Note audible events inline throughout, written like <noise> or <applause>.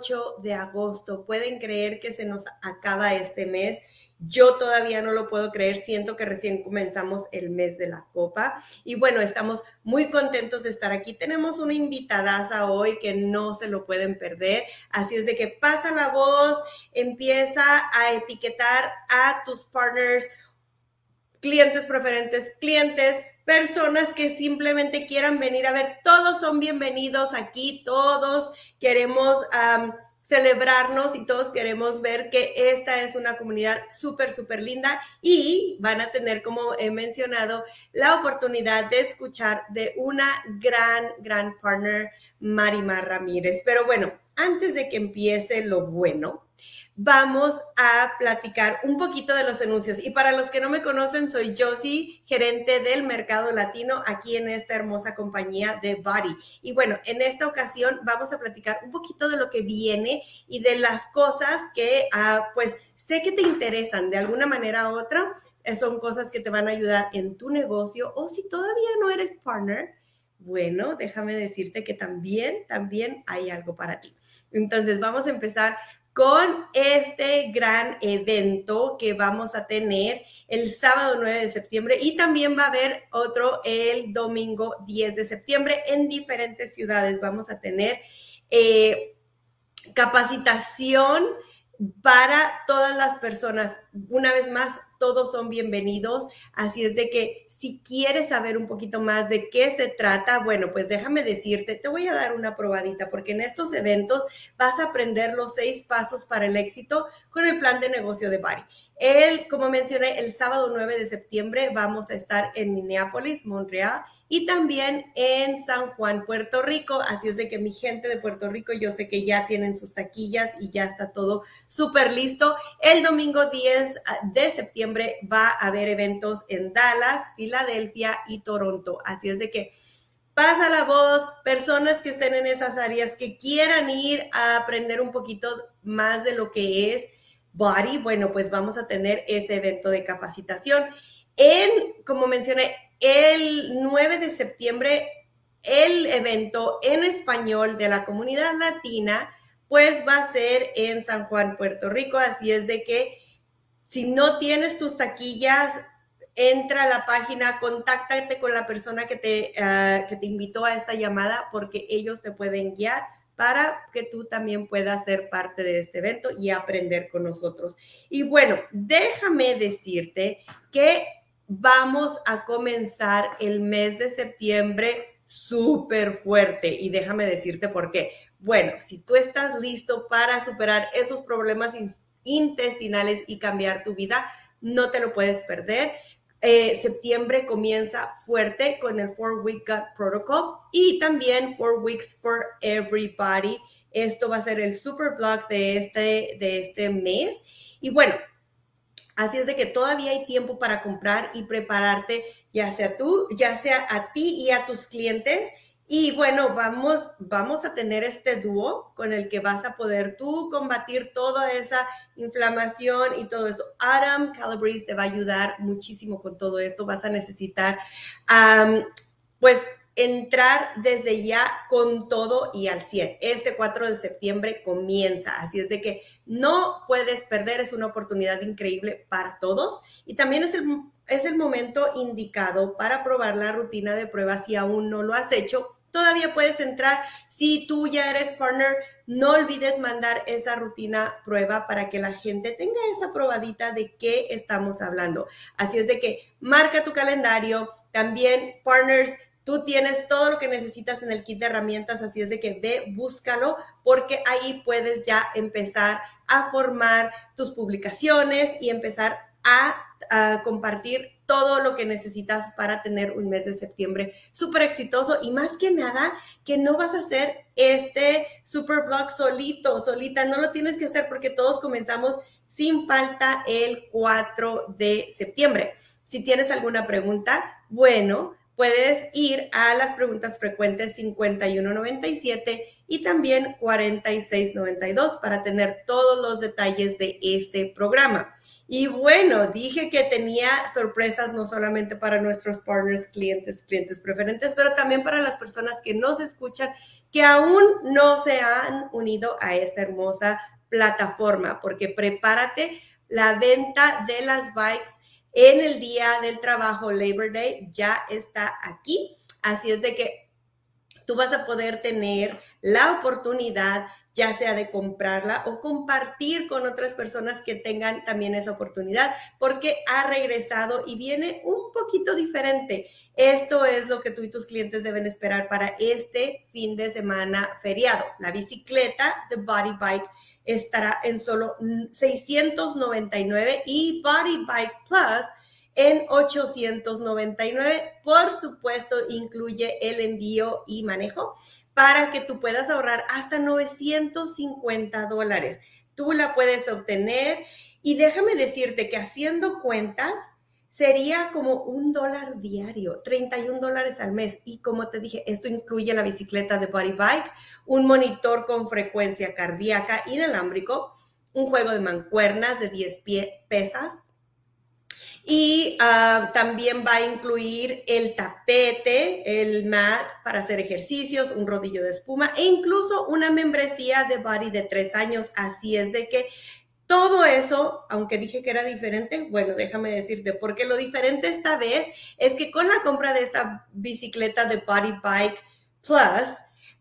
28 de agosto. ¿Pueden creer que se nos acaba este mes? Yo todavía no lo puedo creer, siento que recién comenzamos el mes de la copa y bueno, estamos muy contentos de estar aquí. Tenemos una invitadaza hoy que no se lo pueden perder, así es de que pasa la voz, empieza a etiquetar a tus partners, clientes preferentes, clientes, personas que simplemente quieran venir a ver. Todos son bienvenidos aquí, todos queremos celebrarnos y todos queremos ver que esta es una comunidad súper, súper linda y van a tener, como he mencionado, la oportunidad de escuchar de una gran, gran partner, Marimar Ramírez. Pero bueno, antes de que empiece lo bueno, vamos a platicar un poquito de los anuncios. Y para los que no me conocen, soy Josie, gerente del mercado latino aquí en esta hermosa compañía de Body. Y bueno, en esta ocasión vamos a platicar un poquito de lo que viene y de las cosas que, ah, pues, sé que te interesan de alguna manera u otra. Eh, son cosas que te van a ayudar en tu negocio o si todavía no eres partner, bueno, déjame decirte que también, también hay algo para ti. Entonces, vamos a empezar con este gran evento que vamos a tener el sábado 9 de septiembre y también va a haber otro el domingo 10 de septiembre en diferentes ciudades. Vamos a tener eh, capacitación para todas las personas. Una vez más, todos son bienvenidos. Así es de que si quieres saber un poquito más de qué se trata, bueno, pues déjame decirte, te voy a dar una probadita porque en estos eventos vas a aprender los seis pasos para el éxito con el plan de negocio de Bari. El, como mencioné, el sábado 9 de septiembre vamos a estar en Minneapolis, Montreal y también en San Juan, Puerto Rico. Así es de que mi gente de Puerto Rico, yo sé que ya tienen sus taquillas y ya está todo súper listo. El domingo 10 de septiembre va a haber eventos en Dallas, Filadelfia y Toronto. Así es de que pasa la voz, personas que estén en esas áreas que quieran ir a aprender un poquito más de lo que es body, bueno, pues vamos a tener ese evento de capacitación. En, como mencioné, el 9 de septiembre, el evento en español de la comunidad latina, pues va a ser en San Juan, Puerto Rico. Así es de que si no tienes tus taquillas, entra a la página, contáctate con la persona que te, ah, que te invitó a esta llamada porque ellos te pueden guiar para que tú también puedas ser parte de este evento y aprender con nosotros. Y bueno, déjame decirte que vamos a comenzar el mes de septiembre súper fuerte y déjame decirte por qué. Bueno, si tú estás listo para superar esos problemas intestinales y cambiar tu vida, no te lo puedes perder. Eh, septiembre comienza fuerte con el Four Week Gut Protocol y también Four Weeks for Everybody. Esto va a ser el super blog de este, de este mes. Y bueno, Así es de que todavía hay tiempo para comprar y prepararte, ya sea tú, ya sea a ti y a tus clientes. Y bueno, vamos, vamos a tener este dúo con el que vas a poder tú combatir toda esa inflamación y todo eso. Adam Calabrese te va a ayudar muchísimo con todo esto. Vas a necesitar, pues, entrar desde ya con todo y al 100. Este 4 de septiembre comienza, así es de que no puedes perder, es una oportunidad increíble para todos y también es el, es el momento indicado para probar la rutina de prueba si aún no lo has hecho. Todavía puedes entrar. Si tú ya eres partner, no olvides mandar esa rutina prueba para que la gente tenga esa probadita de qué estamos hablando. Así es de que marca tu calendario. También, partners, Tú tienes todo lo que necesitas en el kit de herramientas, así es de que ve, búscalo, porque ahí puedes ya empezar a formar tus publicaciones y empezar a, compartir todo lo que necesitas para tener un mes de septiembre súper exitoso y más que nada que no vas a hacer este super blog solito, solita, no lo tienes que hacer porque todos comenzamos sin falta el 4 de septiembre. Si tienes alguna pregunta, bueno, puedes ir a las preguntas frecuentes 5197 y también 4692 para tener todos los detalles de este programa. Y bueno, dije que tenía sorpresas no solamente para nuestros partners, clientes, clientes preferentes, pero también para las personas que nos escuchan que aún no se han unido a esta hermosa plataforma, porque prepárate, la venta de las bikes en el día del trabajo, Labor Day, ya está aquí. Así es de que tú vas a poder tener la oportunidad ya sea de comprarla o compartir con otras personas que tengan también esa oportunidad, porque ha regresado y viene un poquito diferente. Esto es lo que tú y tus clientes deben esperar para este fin de semana feriado. La bicicleta de Body Bike estará en solo 699 y Body Bike Plus en 899. Por supuesto, incluye el envío y manejo para que tú puedas ahorrar hasta 950 dólares. Tú la puedes obtener y déjame decirte que haciendo cuentas, sería como un dólar diario, 31 dólares al mes. Y como te dije, esto incluye la bicicleta de Body Bike, un monitor con frecuencia cardíaca inalámbrico, un juego de mancuernas de 10 pie, pesas. Y ah, también va a incluir el tapete, el mat para hacer ejercicios, un rodillo de espuma e incluso una membresía de Body de tres años. Así es de que todo eso, aunque dije que era diferente, bueno, déjame decirte, porque lo diferente esta vez es que con la compra de esta bicicleta de Body Bike Plus,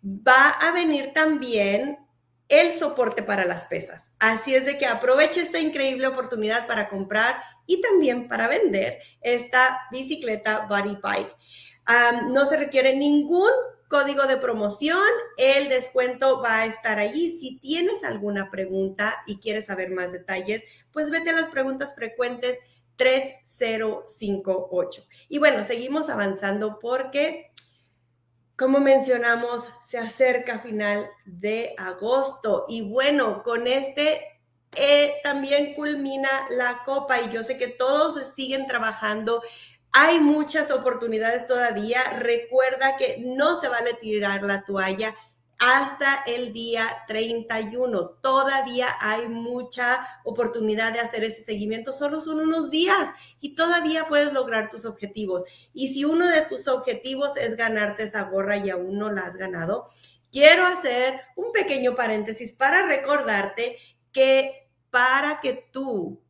va a venir también el soporte para las pesas. Así es de que aproveche esta increíble oportunidad para comprar y también para vender esta bicicleta Body Bike. no se requiere ningún código de promoción, el descuento va a estar allí. Si tienes alguna pregunta y quieres saber más detalles, pues vete a las preguntas frecuentes 3058. Y bueno, seguimos avanzando porque, como mencionamos, se acerca final de agosto. Y bueno, con este eh, también culmina la copa y yo sé que todos siguen trabajando hay muchas oportunidades todavía. Recuerda que no se vale tirar la toalla hasta el día 31. Todavía hay mucha oportunidad de hacer ese seguimiento. Solo son unos días y todavía puedes lograr tus objetivos. Y si uno de tus objetivos es ganarte esa gorra y aún no la has ganado, quiero hacer un pequeño paréntesis para recordarte que para que tú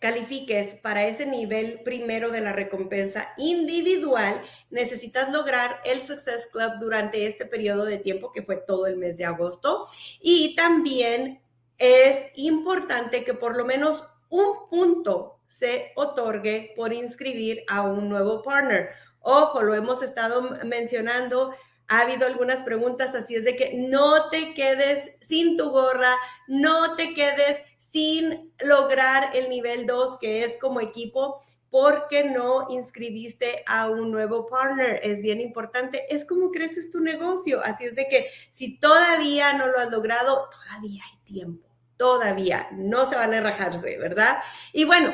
califiques para ese nivel primero de la recompensa individual, necesitas lograr el Success Club durante este periodo de tiempo que fue todo el mes de agosto. Y también es importante que por lo menos un punto se otorgue por inscribir a un nuevo partner. Ojo, lo hemos estado mencionando ha habido algunas preguntas, así es de que no te quedes sin tu gorra, no te quedes sin lograr el nivel 2, que es como equipo, porque no inscribiste a un nuevo partner. Es bien importante. Es como creces tu negocio. Así es de que si todavía no lo has logrado, todavía hay tiempo. Todavía. No se vale rajarse, ¿verdad? Y bueno,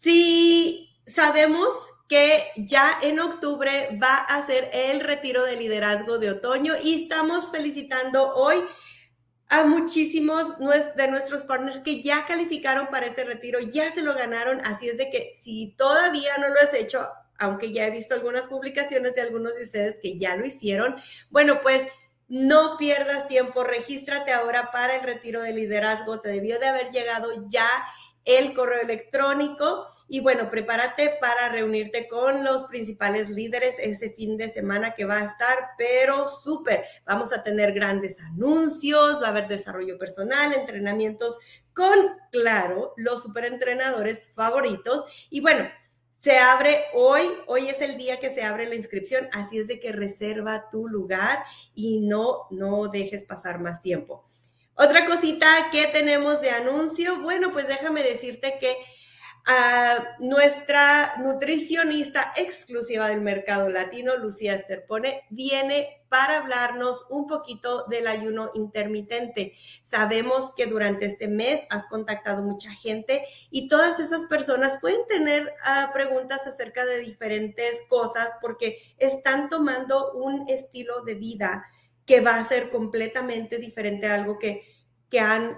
si sabemos que ya en octubre va a ser el retiro de liderazgo de otoño y estamos felicitando hoy a muchísimos de nuestros partners que ya calificaron para ese retiro, ya se lo ganaron, así es de que si todavía no lo has hecho, aunque ya he visto algunas publicaciones de algunos de ustedes que ya lo hicieron, bueno, pues no pierdas tiempo, regístrate ahora para el retiro de liderazgo, te debió de haber llegado ya el correo electrónico y bueno, prepárate para reunirte con los principales líderes ese fin de semana que va a estar, pero súper. Vamos a tener grandes anuncios, va a haber desarrollo personal, entrenamientos con, claro, los superentrenadores favoritos. Y bueno, se abre hoy, hoy es el día que se abre la inscripción, así es de que reserva tu lugar y no, no dejes pasar más tiempo. Otra cosita que tenemos de anuncio, bueno, pues déjame decirte que nuestra nutricionista exclusiva del mercado latino, Lucía Esterpone, viene para hablarnos un poquito del ayuno intermitente. Sabemos que durante este mes has contactado mucha gente y todas esas personas pueden tener ah, preguntas acerca de diferentes cosas porque están tomando un estilo de vida que va a ser completamente diferente a algo que, que han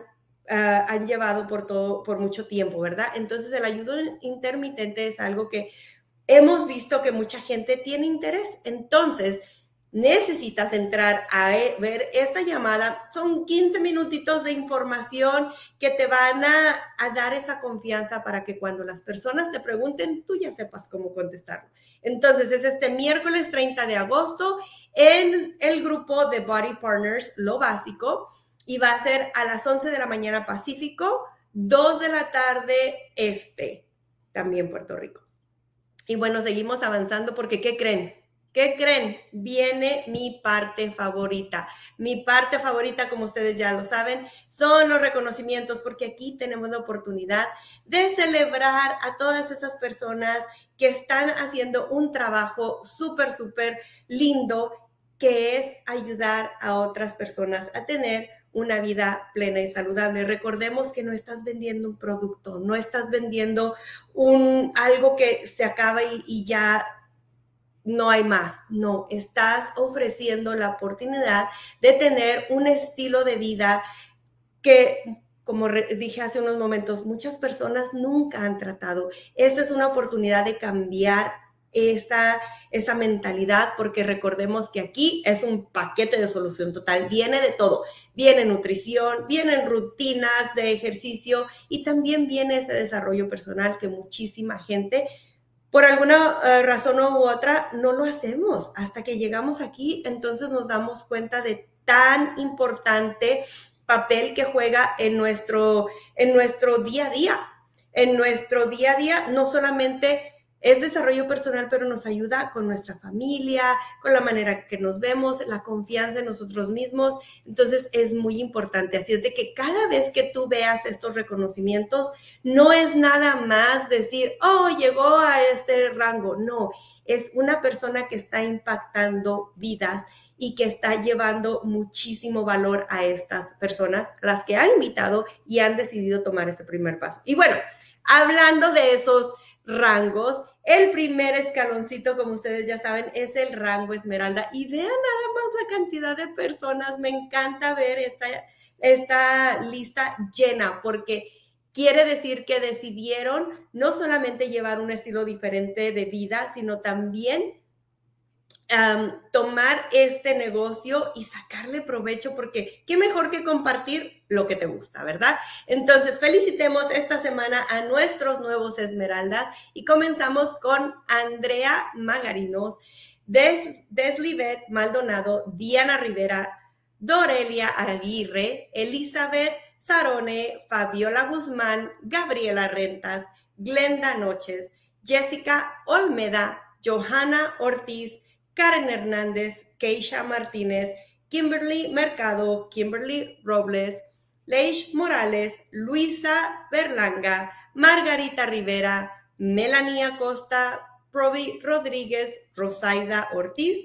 Ah, han llevado por todo, por mucho tiempo, ¿verdad? Entonces el ayuno intermitente es algo que hemos visto que mucha gente tiene interés. Entonces, necesitas entrar a e, ver esta llamada. Son 15 minutitos de información que te van a, dar esa confianza para que cuando las personas te pregunten, tú ya sepas cómo contestar. Entonces, es este miércoles 30 de agosto en el grupo de Body Partners, lo básico y va a ser a las 11 de la mañana Pacífico, 2 de la tarde Este, también Puerto Rico. Y bueno, seguimos avanzando porque ¿qué creen? ¿Qué creen? Viene mi parte favorita. Mi parte favorita, como ustedes ya lo saben, son los reconocimientos, porque aquí tenemos la oportunidad de celebrar a todas esas personas que están haciendo un trabajo súper, súper lindo, que es ayudar a otras personas a tener una vida plena y saludable. Recordemos que no estás vendiendo un producto, no estás vendiendo un algo que se acaba y, y ya no hay más. No, estás ofreciendo la oportunidad de tener un estilo de vida que como dije hace unos momentos, muchas personas nunca han tratado. Esta es una oportunidad de cambiar esa, esa mentalidad, porque recordemos que aquí es un paquete de solución total, viene de todo, viene nutrición, vienen rutinas de ejercicio y también viene ese desarrollo personal que muchísima gente por alguna eh, razón u otra no lo hacemos. Hasta que llegamos aquí, entonces nos damos cuenta de tan importante papel que juega en nuestro, en nuestro día a día. En nuestro día a día, no solamente es desarrollo personal, pero nos ayuda con nuestra familia, con la manera que nos vemos, la confianza en nosotros mismos. Entonces es muy importante. Así es de que cada vez que tú veas estos reconocimientos, no es nada más decir, oh, llegó a este rango. No, es una persona que está impactando vidas y que está llevando muchísimo valor a estas personas, las que han invitado y han decidido tomar ese primer paso. Y bueno, hablando de esos rangos. El primer escaloncito, como ustedes ya saben, es el rango esmeralda. Y vean nada más la cantidad de personas. Me encanta ver esta, esta lista llena porque quiere decir que decidieron no solamente llevar un estilo diferente de vida, sino también tomar este negocio y sacarle provecho, porque qué mejor que compartir lo que te gusta, ¿verdad? Entonces, felicitemos esta semana a nuestros nuevos Esmeraldas y comenzamos con Andrea Magarinos, Des, Deslivet Maldonado, Diana Rivera, Dorelia Aguirre, Elizabeth Sarone, Fabiola Guzmán, Gabriela Rentas, Glenda Noches, Jessica Olmeda, Johanna Ortiz, Karen Hernández, Keisha Martínez, Kimberly Mercado, Kimberly Robles, Leish Morales, Luisa Berlanga, Margarita Rivera, Melanie Acosta, Provi Rodríguez, Rosaida Ortiz,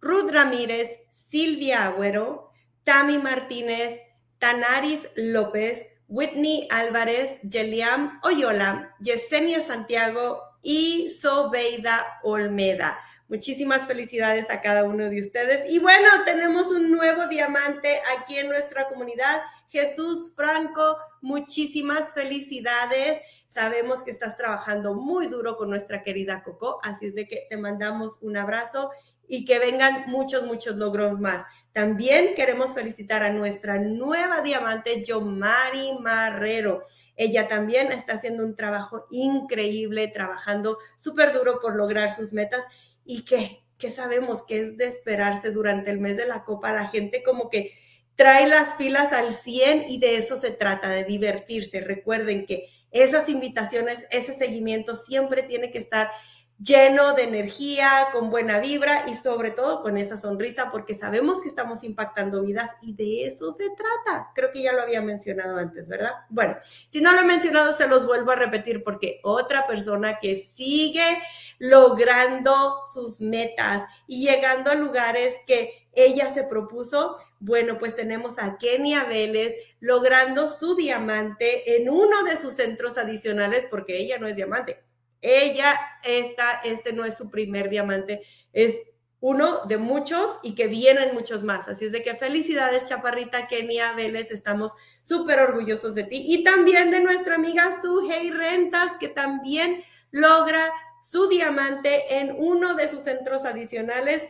Ruth Ramírez, Silvia Agüero, Tami Martínez, Tanaris López, Whitney Álvarez, Yeliam Oyola, Yesenia Santiago y Sobeida Olmeda. Muchísimas felicidades a cada uno de ustedes. Y bueno, tenemos un nuevo diamante aquí en nuestra comunidad. Jesús Franco, muchísimas felicidades. Sabemos que estás trabajando muy duro con nuestra querida Coco, así es de que te mandamos un abrazo y que vengan muchos, muchos logros más. También queremos felicitar a nuestra nueva diamante, Yomari Marrero. Ella también está haciendo un trabajo increíble, trabajando súper duro por lograr sus metas y que, sabemos que es de esperarse durante el mes de la copa. La gente como que trae las pilas al 100 y de eso se trata, de divertirse. Recuerden que esas invitaciones, ese seguimiento siempre tiene que estar lleno de energía, con buena vibra y sobre todo con esa sonrisa, porque sabemos que estamos impactando vidas y de eso se trata. Creo que ya lo había mencionado antes, ¿verdad? Bueno, si no lo he mencionado, se los vuelvo a repetir porque otra persona que sigue logrando sus metas y llegando a lugares que ella se propuso, bueno, pues tenemos a Kenia Vélez logrando su diamante en uno de sus centros adicionales, porque ella no es diamante, ella, esta, este no es su primer diamante, es uno de muchos y que vienen muchos más. Así es de que felicidades, Chaparrita Kenia Vélez, estamos súper orgullosos de ti. Y también de nuestra amiga Suhey Rentas, que también logra su diamante en uno de sus centros adicionales.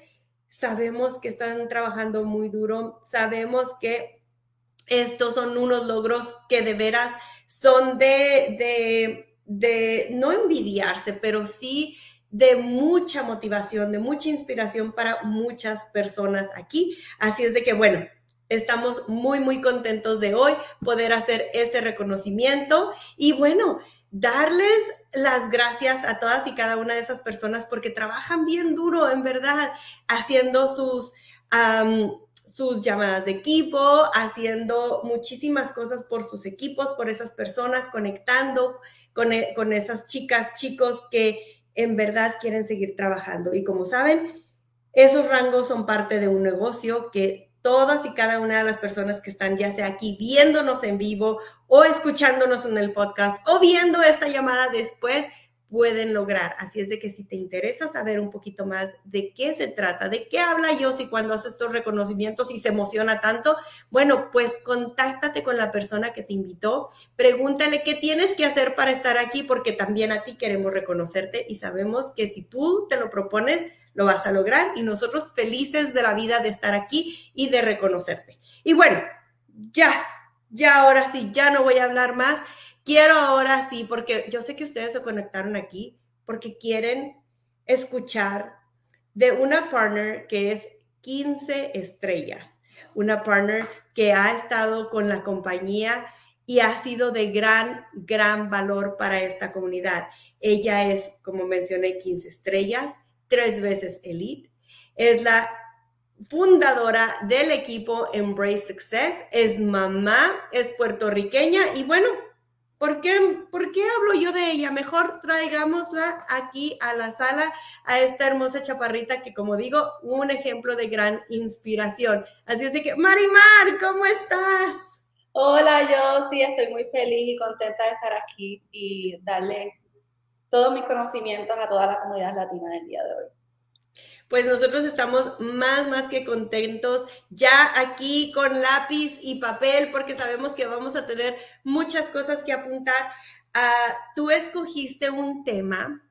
Sabemos que están trabajando muy duro, sabemos que estos son unos logros que de veras son de, de de no envidiarse, pero sí de mucha motivación, de mucha inspiración para muchas personas aquí. Así es de que, bueno, estamos muy, muy contentos de hoy poder hacer este reconocimiento y bueno, darles las gracias a todas y cada una de esas personas porque trabajan bien duro, en verdad, haciendo sus... sus llamadas de equipo, haciendo muchísimas cosas por sus equipos, por esas personas, conectando, e, con, esas chicas, chicos que en verdad quieren seguir trabajando. Y como saben, esos rangos son parte de un negocio que todas y cada una de las personas que están ya sea aquí viéndonos en vivo o escuchándonos en el podcast o viendo esta llamada después, pueden lograr. Así es de que si te interesa saber un poquito más de qué se trata, de qué habla yo si cuando hace estos reconocimientos y se emociona tanto, bueno, pues contáctate con la persona que te invitó, pregúntale qué tienes que hacer para estar aquí, porque también a ti queremos reconocerte y sabemos que si tú te lo propones, lo vas a lograr y nosotros felices de la vida de estar aquí y de reconocerte. Y bueno, ya, ya ahora sí, ya no voy a hablar más. Quiero ahora sí, porque yo sé que ustedes se conectaron aquí porque quieren escuchar de una partner que es 15 estrellas, una partner que ha estado con la compañía y ha sido de gran, gran valor para esta comunidad. Ella es, como mencioné, 15 estrellas, tres veces elite, es la fundadora del equipo Embrace Success, es mamá, es puertorriqueña y bueno, ¿Por qué, ¿Por qué hablo yo de ella? Mejor traigámosla aquí a la sala, a esta hermosa chaparrita que, como digo, un ejemplo de gran inspiración. Así es de que, Marimar, ¿cómo estás? Hola, yo sí estoy muy feliz y contenta de estar aquí y darle todos mis conocimientos a toda la comunidad latina del día de hoy pues nosotros estamos más, más que contentos ya aquí con lápiz y papel porque sabemos que vamos a tener muchas cosas que apuntar. Uh, tú escogiste un tema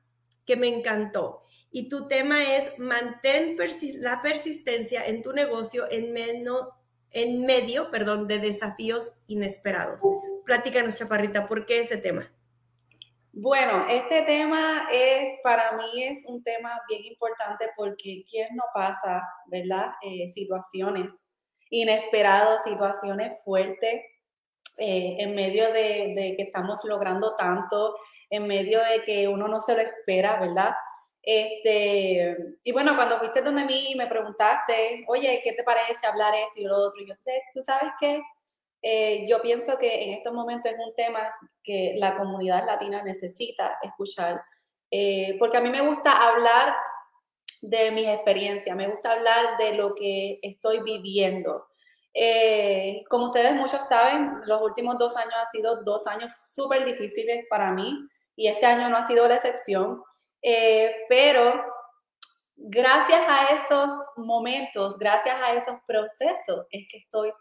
que me encantó y tu tema es mantén la persistencia en tu negocio en, en medio perdón, de desafíos inesperados. Platícanos, Chaparrita, ¿por qué ese tema? Bueno, este tema es, para mí es un tema bien importante porque ¿quién no pasa, verdad? Eh, situaciones inesperadas, situaciones fuertes eh, en medio de, que estamos logrando tanto, en medio de que uno no se lo espera, ¿verdad? Este, y bueno, cuando fuiste donde mí y me preguntaste, oye, ¿qué te parece hablar esto y lo otro? Y yo tú sabes qué, eh, yo pienso que en estos momentos es un tema que la comunidad latina necesita escuchar, eh, porque a mí me gusta hablar de mis experiencias, me gusta hablar de lo que estoy viviendo. Eh, como ustedes muchos saben, los últimos dos años han sido dos años súper difíciles para mí y este año no ha sido la excepción, pero gracias a esos momentos, gracias a esos procesos, es que estoy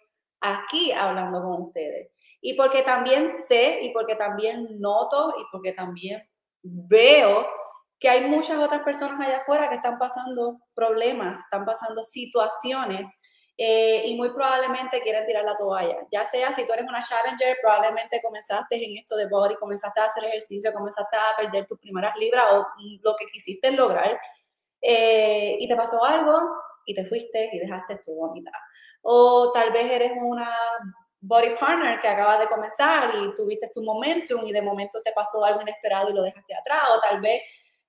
aquí hablando con ustedes. Y porque también sé y porque también noto y porque también veo que hay muchas otras personas allá afuera que están pasando problemas, están pasando situaciones eh, y muy probablemente quieren tirar la toalla. Ya sea si tú eres una challenger, probablemente comenzaste en esto de body, comenzaste a hacer ejercicio, comenzaste a perder tus primeras libras o lo que quisiste lograr eh, y te pasó algo y te fuiste y dejaste tu vomitar o tal vez eres una body partner que acaba de comenzar y tuviste tu momentum y de momento te pasó algo inesperado y lo dejaste atrás, o tal vez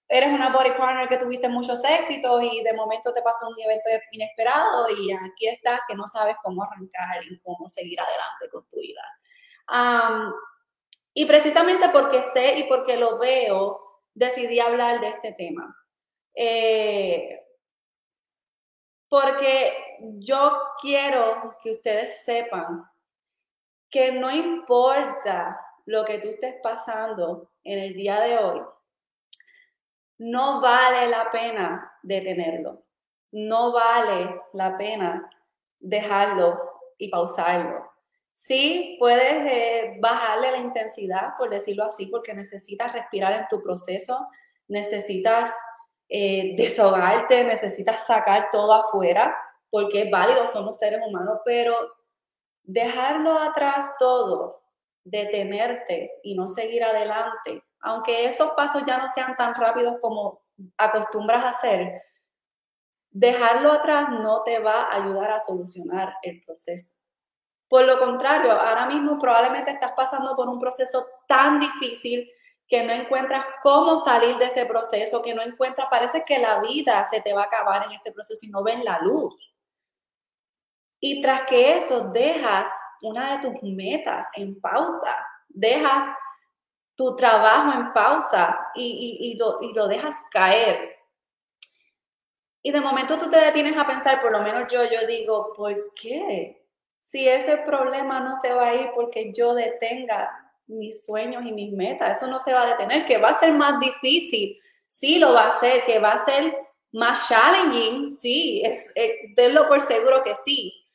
eres una body partner que tuviste muchos éxitos y de momento te pasó un evento inesperado y aquí estás que no sabes cómo arrancar y cómo seguir adelante con tu vida. y precisamente porque sé y porque lo veo, decidí hablar de este tema. Eh, porque yo quiero que ustedes sepan que no importa lo que tú estés pasando en el día de hoy, no vale la pena detenerlo. No vale la pena dejarlo y pausarlo. Sí, puedes eh, bajarle la intensidad, por decirlo así, porque necesitas respirar en tu proceso, necesitas eh, desahogarte, necesitas sacar todo afuera, porque es válido, somos seres humanos, pero dejarlo atrás todo, detenerte y no seguir adelante, aunque esos pasos ya no sean tan rápidos como acostumbras a hacer, dejarlo atrás no te va a ayudar a solucionar el proceso. Por lo contrario, ahora mismo probablemente estás pasando por un proceso tan difícil que no encuentras cómo salir de ese proceso, que no encuentras, parece que la vida se te va a acabar en este proceso y no ven la luz. Y tras que eso, dejas una de tus metas en pausa, dejas tu trabajo en pausa y, lo, y lo dejas caer. Y de momento tú te detienes a pensar, por lo menos yo, yo digo, ¿por qué? Si ese problema no se va a ir porque yo detenga mis sueños y mis metas, eso no se va a detener, que va a ser más difícil, sí lo va a ser, que va a ser más challenging, sí, es, es, tenlo por seguro que sí,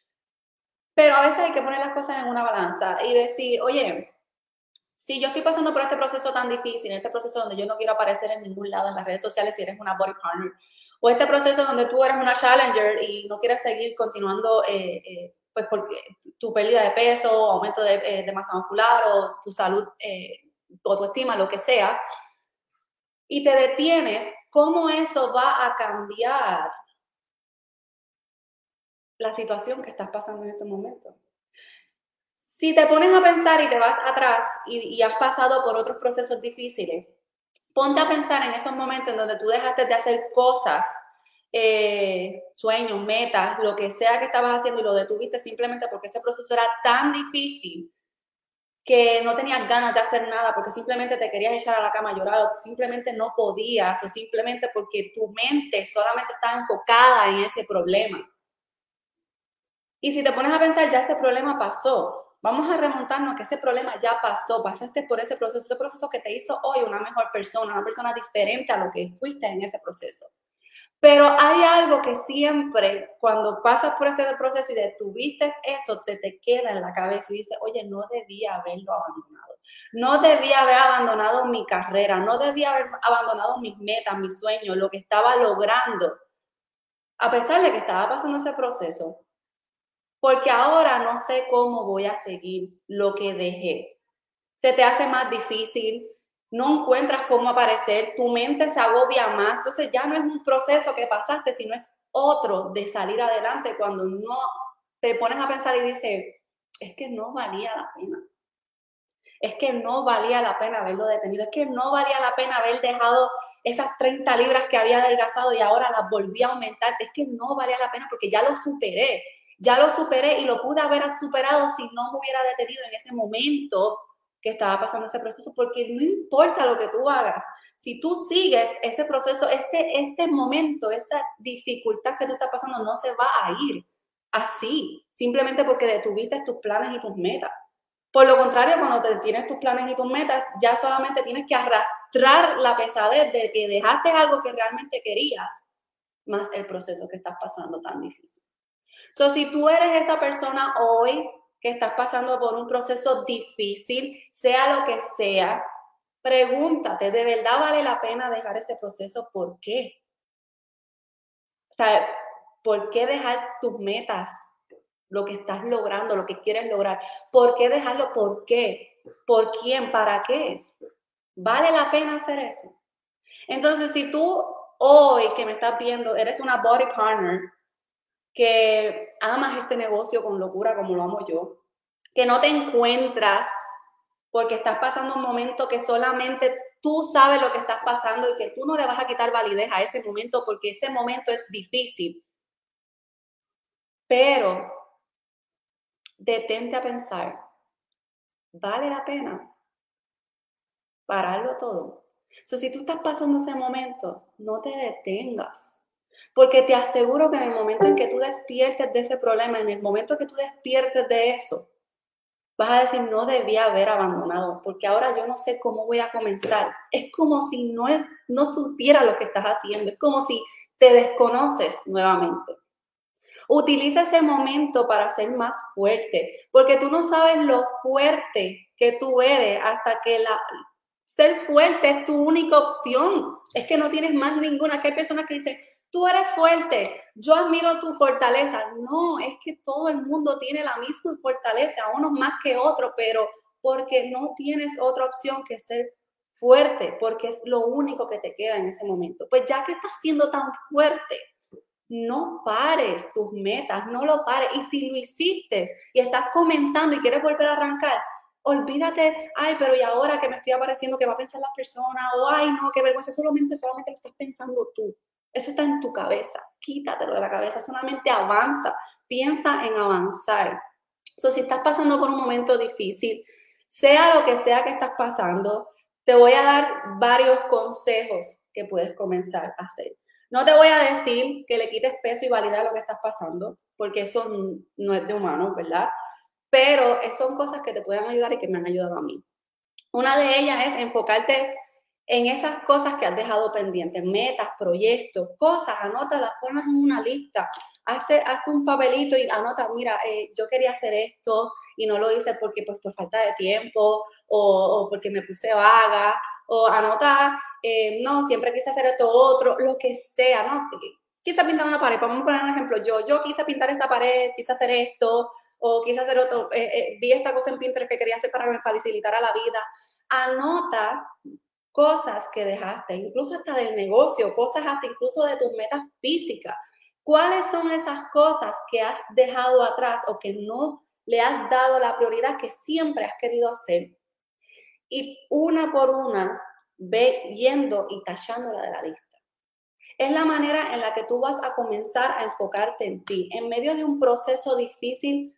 pero a veces hay que poner las cosas en una balanza y decir, oye, si yo estoy pasando por este proceso tan difícil, este proceso donde yo no quiero aparecer en ningún lado en las redes sociales si eres una body partner, o este proceso donde tú eres una challenger y no quieres seguir continuando eh, eh, pues porque tu pérdida de peso, aumento de, eh, de masa muscular o tu salud estima, lo que sea, y te detienes, ¿cómo eso va a cambiar la situación que estás pasando en este momento. Si te pones a pensar y te vas atrás y, has pasado por otros procesos difíciles, ponte a pensar en esos momentos en donde tú dejaste de hacer cosas, eh, sueños, metas, lo que sea que estabas haciendo y lo detuviste simplemente porque ese proceso era tan difícil que no tenías ganas de hacer nada porque simplemente te querías echar a la cama a simplemente no podías o simplemente porque tu mente solamente estaba enfocada en ese problema. Y si te pones a pensar, ya ese problema pasó. Vamos a remontarnos que ese problema ya pasó, pasaste por ese proceso, ese proceso que te hizo hoy una mejor persona, una persona diferente a lo que fuiste en ese proceso. Pero hay algo que siempre, cuando pasas por ese proceso y detuviste eso, se te queda en la cabeza y dices, oye, no debía haberlo abandonado. No debía haber abandonado mi carrera, no debía haber abandonado mis metas, mis sueños, lo que estaba logrando. A pesar de que estaba pasando ese proceso, porque ahora no sé cómo voy a seguir lo que dejé. Se te hace más difícil, no encuentras cómo aparecer, tu mente se agobia más, entonces ya no es un proceso que pasaste, sino es otro de salir adelante cuando no te pones a pensar y dices, es que no valía la pena. Es que no valía la pena haberlo detenido, es que no valía la pena haber dejado esas 30 libras que había adelgazado y ahora las volví a aumentar, es que no valía la pena porque ya lo superé. Ya lo superé y lo pude haber superado si no me hubiera detenido en ese momento que estaba pasando ese proceso, porque no importa lo que tú hagas, si tú sigues ese proceso, ese, ese momento, esa dificultad que tú estás pasando no se va a ir así, simplemente porque detuviste tus planes y tus metas. Por lo contrario, cuando te tienes tus planes y tus metas, ya solamente tienes que arrastrar la pesadez de que dejaste algo que realmente querías, más el proceso que estás pasando tan difícil. So, si tú eres esa persona hoy que estás pasando por un proceso difícil, sea lo que sea, pregúntate, ¿de verdad vale la pena dejar ese proceso? ¿Por qué? O sea, ¿por qué dejar tus metas, lo que estás logrando, lo que quieres lograr? ¿Por qué dejarlo? ¿Por qué? ¿Por quién? ¿Para qué? ¿Vale la pena hacer eso? Entonces, si tú hoy que me estás viendo, eres una body partner, que amas este negocio con locura como lo amo yo, que no te encuentras porque estás pasando un momento que solamente tú sabes lo que estás pasando y que tú no le vas a quitar validez a ese momento porque ese momento es difícil. Pero detente a pensar, ¿vale la pena pararlo todo? So, si tú estás pasando ese momento, no te detengas. Porque te aseguro que en el momento en que tú despiertes de ese problema, en el momento que tú despiertes de eso, vas a decir, no debía haber abandonado, porque ahora yo no sé cómo voy a comenzar. Es como si no, no supiera lo que estás haciendo, es como si te desconoces nuevamente. Utiliza ese momento para ser más fuerte, porque tú no sabes lo fuerte que tú eres hasta que la, ser fuerte es tu única opción. Es que no tienes más ninguna. Que hay personas que dicen, tú eres fuerte, yo admiro tu fortaleza. No, es que todo el mundo tiene la misma fortaleza, unos más que otros, pero porque no tienes otra opción que ser fuerte, porque es lo único que te queda en ese momento. Pues ya que estás siendo tan fuerte, no pares tus metas, no lo pares. Y si lo hiciste y estás comenzando y quieres volver a arrancar, olvídate, ay, pero y ahora que me estoy apareciendo, ¿qué va a pensar la persona? O ay, no, qué vergüenza, solamente, solamente lo estás pensando tú. Eso está en tu cabeza. Quítatelo de la cabeza, solamente avanza, piensa en avanzar. So, si estás pasando por un momento difícil, sea lo que sea que estás pasando, te voy a dar varios consejos que puedes comenzar a hacer. No te voy a decir que le quites peso y validar lo que estás pasando, porque eso no es de humano, ¿verdad? Pero son cosas que te pueden ayudar y que me han ayudado a mí. Una de ellas es enfocarte en esas cosas que has dejado pendientes, metas, proyectos, cosas, anótalas, ponlas en una lista, hazte, un papelito y anota, mira, eh, yo quería hacer esto y no lo hice porque pues por falta de tiempo o, porque me puse vaga, o anota, eh, no, siempre quise hacer esto otro, lo que sea, ¿no? Quise pintar una pared, vamos a poner un ejemplo, yo, yo quise pintar esta pared, quise hacer esto, o quise hacer otro, eh, vi esta cosa en Pinterest que quería hacer para que me facilitara la vida. Anota cosas que dejaste, incluso hasta del negocio, cosas hasta incluso de tus metas físicas. ¿Cuáles son esas cosas que has dejado atrás o que no le has dado la prioridad que siempre has querido hacer? Y una por una, ve yendo y tachándola de la lista. Es la manera en la que tú vas a comenzar a enfocarte en ti. En medio de un proceso difícil,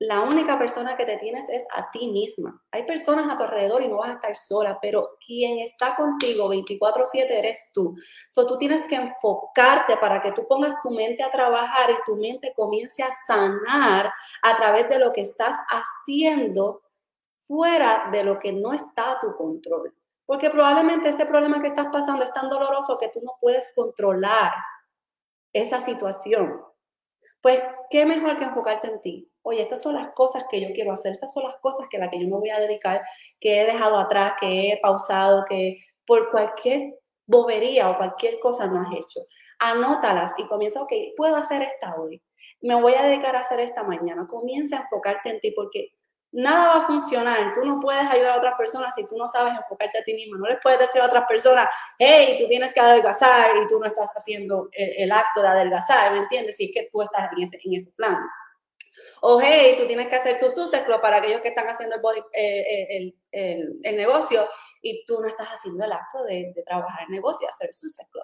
la única persona que te tienes es a ti misma. Hay personas a tu alrededor y no vas a estar sola, pero quien está contigo 24/7 eres tú. So, tú tienes que enfocarte para que tú pongas tu mente a trabajar y tu mente comience a sanar a través de lo que estás haciendo fuera de lo que no está a tu control. Porque probablemente ese problema que estás pasando es tan doloroso que tú no puedes controlar esa situación. Pues, ¿qué mejor que enfocarte en ti? Oye, estas son las cosas que yo quiero hacer, estas son las cosas que a las que yo me voy a dedicar, que he dejado atrás, que he pausado, que por cualquier bobería o cualquier cosa no has hecho. Anótalas y comienza, ok, puedo hacer esta hoy, me voy a dedicar a hacer esta mañana. Comienza a enfocarte en ti porque nada va a funcionar. Tú no puedes ayudar a otras personas si tú no sabes enfocarte a ti mismo. No les puedes decir a otras personas, hey, tú tienes que adelgazar y tú no estás haciendo el, acto de adelgazar, ¿me entiendes? Si es que tú estás en ese, en ese plan. O hey, tú tienes que hacer tu suceslo para aquellos que están haciendo el, eh, eh, el, negocio y tú no estás haciendo el acto de, trabajar el negocio, hacer su suceslo.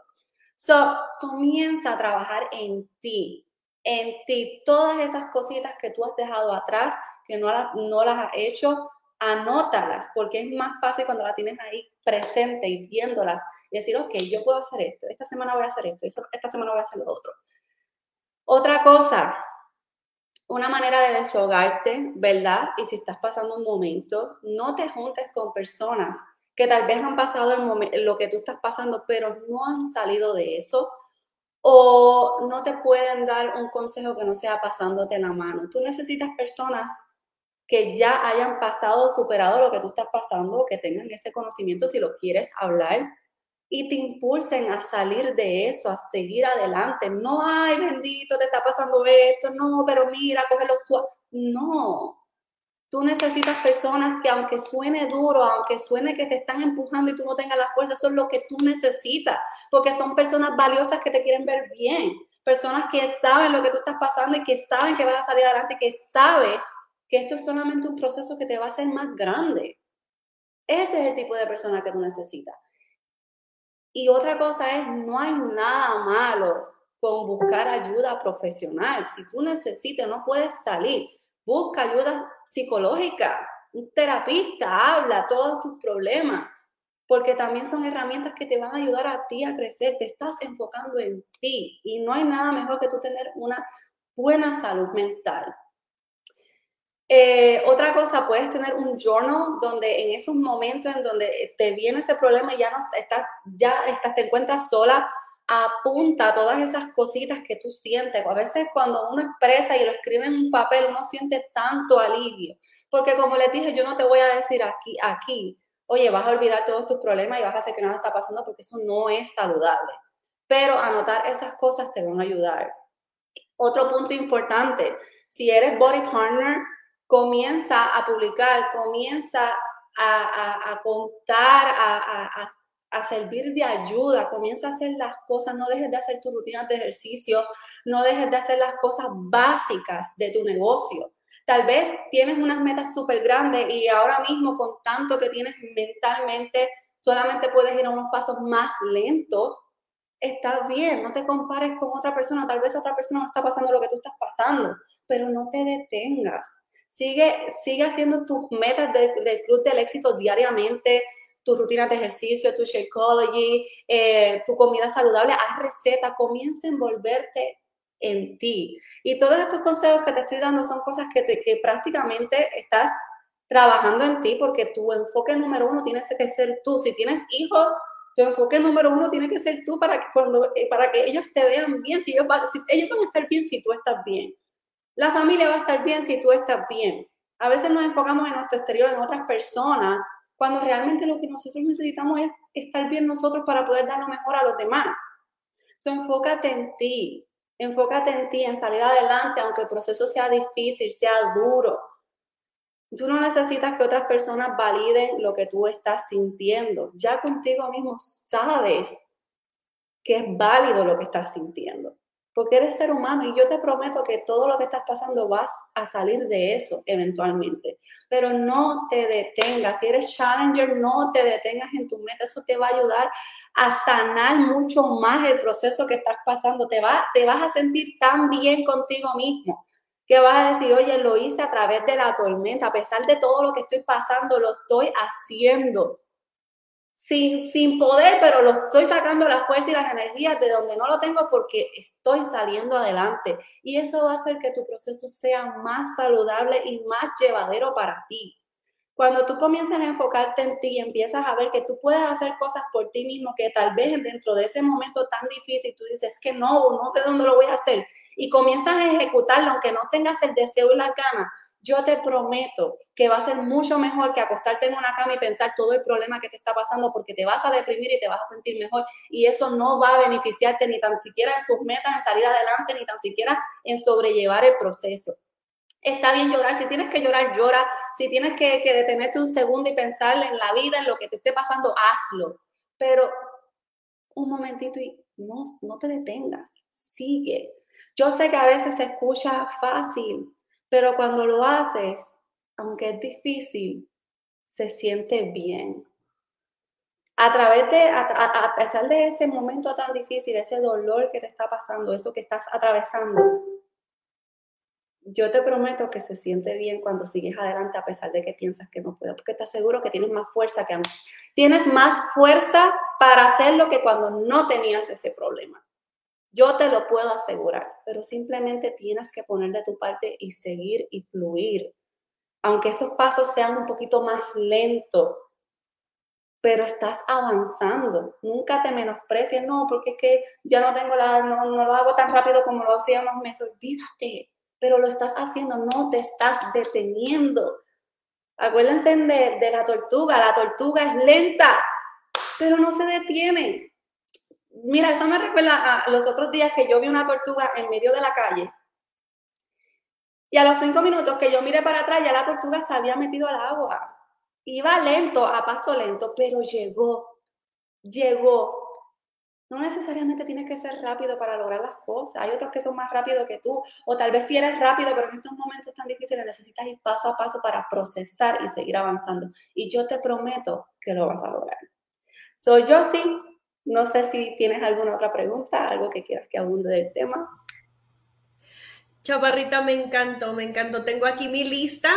So, comienza a trabajar en ti, en ti. Todas esas cositas que tú has dejado atrás, que no, no las has hecho, anótalas, porque es más fácil cuando la tienes ahí presente y viéndolas y decir, ok, yo puedo hacer esto, esta semana voy a hacer esto, esta semana voy a hacer lo otro. Otra cosa, una manera de desahogarte, ¿verdad? Y si estás pasando un momento, no te juntes con personas que tal vez han pasado el lo que tú estás pasando, pero no han salido de eso o no te pueden dar un consejo que no sea pasándote la mano. Tú necesitas personas que ya hayan pasado, superado lo que tú estás pasando, que tengan ese conocimiento si lo quieres hablar y te impulsen a salir de eso, a seguir adelante. No, ay, bendito, te está pasando esto, no, pero mira, cógelo suave. No, tú necesitas personas que aunque suene duro, aunque suene que te están empujando y tú no tengas la fuerza, eso es lo que tú necesitas, porque son personas valiosas que te quieren ver bien, personas que saben lo que tú estás pasando y que saben que vas a salir adelante, que saben que esto es solamente un proceso que te va a hacer más grande. Ese es el tipo de persona que tú necesitas. Y otra cosa es, no hay nada malo con buscar ayuda profesional. Si tú necesitas, no puedes salir, busca ayuda psicológica, un terapista, habla todos tus problemas, porque también son herramientas que te van a ayudar a ti a crecer, te estás enfocando en ti y no hay nada mejor que tú tener una buena salud mental. Eh, otra cosa, puedes tener un journal donde en esos momentos en donde te viene ese problema y ya no estás, ya estás, te encuentras sola, apunta todas esas cositas que tú sientes. A veces cuando uno expresa y lo escribe en un papel, uno siente tanto alivio. Porque como les dije, yo no te voy a decir aquí, aquí, oye, vas a olvidar todos tus problemas y vas a hacer que nada está pasando porque eso no es saludable. Pero anotar esas cosas te van a ayudar. Otro punto importante, si eres body partner, comienza a publicar, comienza a, contar, a, a, servir de ayuda, comienza a hacer las cosas, no dejes de hacer tu rutina de ejercicio, no dejes de hacer las cosas básicas de tu negocio. Tal vez tienes unas metas súper grandes y ahora mismo con tanto que tienes mentalmente, solamente puedes ir a unos pasos más lentos. Está bien, no te compares con otra persona, tal vez otra persona no está pasando lo que tú estás pasando, pero no te detengas Sigue, sigue haciendo tus metas del Club del Éxito diariamente, tu rutina de ejercicio, tu Shakeology, eh, tu comida saludable, haz receta, comienza a envolverte en ti. Y todos estos consejos que te estoy dando son cosas que, que prácticamente estás trabajando en ti porque tu enfoque número uno tiene que ser tú. Si tienes hijos, tu enfoque número uno tiene que ser tú para que, cuando, eh, para que ellos te vean bien. Si ellos, ellos van a estar bien si tú estás bien. La familia va a estar bien si tú estás bien. A veces nos enfocamos en nuestro exterior, en otras personas, cuando realmente lo que nosotros necesitamos es estar bien nosotros para poder dar lo mejor a los demás. Entonces, enfócate en ti, enfócate en ti, en salir adelante, aunque el proceso sea difícil, sea duro. Tú no necesitas que otras personas validen lo que tú estás sintiendo. Ya contigo mismo sabes que es válido lo que estás sintiendo porque eres ser humano y yo te prometo que todo lo que estás pasando vas a salir de eso eventualmente. Pero no te detengas, si eres challenger, no te detengas en tu meta, eso te va a ayudar a sanar mucho más el proceso que estás pasando, te, va, te vas a sentir tan bien contigo mismo que vas a decir, oye, lo hice a través de la tormenta, a pesar de todo lo que estoy pasando, lo estoy haciendo sin, sin poder, pero lo estoy sacando la fuerza y las energías de donde no lo tengo porque estoy saliendo adelante. Y eso va a hacer que tu proceso sea más saludable y más llevadero para ti. Cuando tú comienzas a enfocarte en ti y empiezas a ver que tú puedes hacer cosas por ti mismo, que tal vez dentro de ese momento tan difícil tú dices que no, no sé dónde lo voy a hacer, y comienzas a ejecutarlo aunque no tengas el deseo y la gana, yo te prometo que va a ser mucho mejor que acostarte en una cama y pensar todo el problema que te está pasando porque te vas a deprimir y te vas a sentir mejor y eso no va a beneficiarte ni tan siquiera en tus metas, en salir adelante, ni tan siquiera en sobrellevar el proceso. Está bien llorar, si tienes que llorar, llora, si tienes que, detenerte un segundo y pensar en la vida, en lo que te esté pasando, hazlo. Pero un momentito y no, no te detengas, sigue. Yo sé que a veces se escucha fácil, pero cuando lo haces, aunque es difícil, se siente bien. A través de, a, pesar de ese momento tan difícil, ese dolor que te está pasando, eso que estás atravesando, yo te prometo que se siente bien cuando sigues adelante a pesar de que piensas que no puedo, porque estás seguro que tienes más fuerza que antes. Tienes más fuerza para hacerlo que cuando no tenías ese problema. Yo te lo puedo asegurar, pero simplemente tienes que poner de tu parte y seguir y fluir. Aunque esos pasos sean un poquito más lentos, pero estás avanzando. Nunca te menosprecies, no, porque es que ya no tengo la, no, lo hago tan rápido como lo hacía unos meses. Olvídate, pero lo estás haciendo, no te estás deteniendo. Acuérdense de, de la tortuga, la tortuga es lenta, pero no se detiene. Mira, eso me recuerda a los otros días que yo vi una tortuga en medio de la calle. Y a los cinco minutos que yo miré para atrás, ya la tortuga se había metido al agua. Iba lento, a paso lento, pero llegó. Llegó. no necesariamente tienes que ser rápido para lograr las cosas. Hay otros que son más rápidos que tú. O tal vez si eres rápido, pero en estos momentos tan difíciles necesitas ir paso a paso para procesar y seguir avanzando. Y yo te prometo que lo vas a lograr. Soy yo sí. No sé si tienes alguna otra pregunta, algo que quieras que abunde del tema. Chavarrita, me encantó, me encantó. Tengo aquí mi lista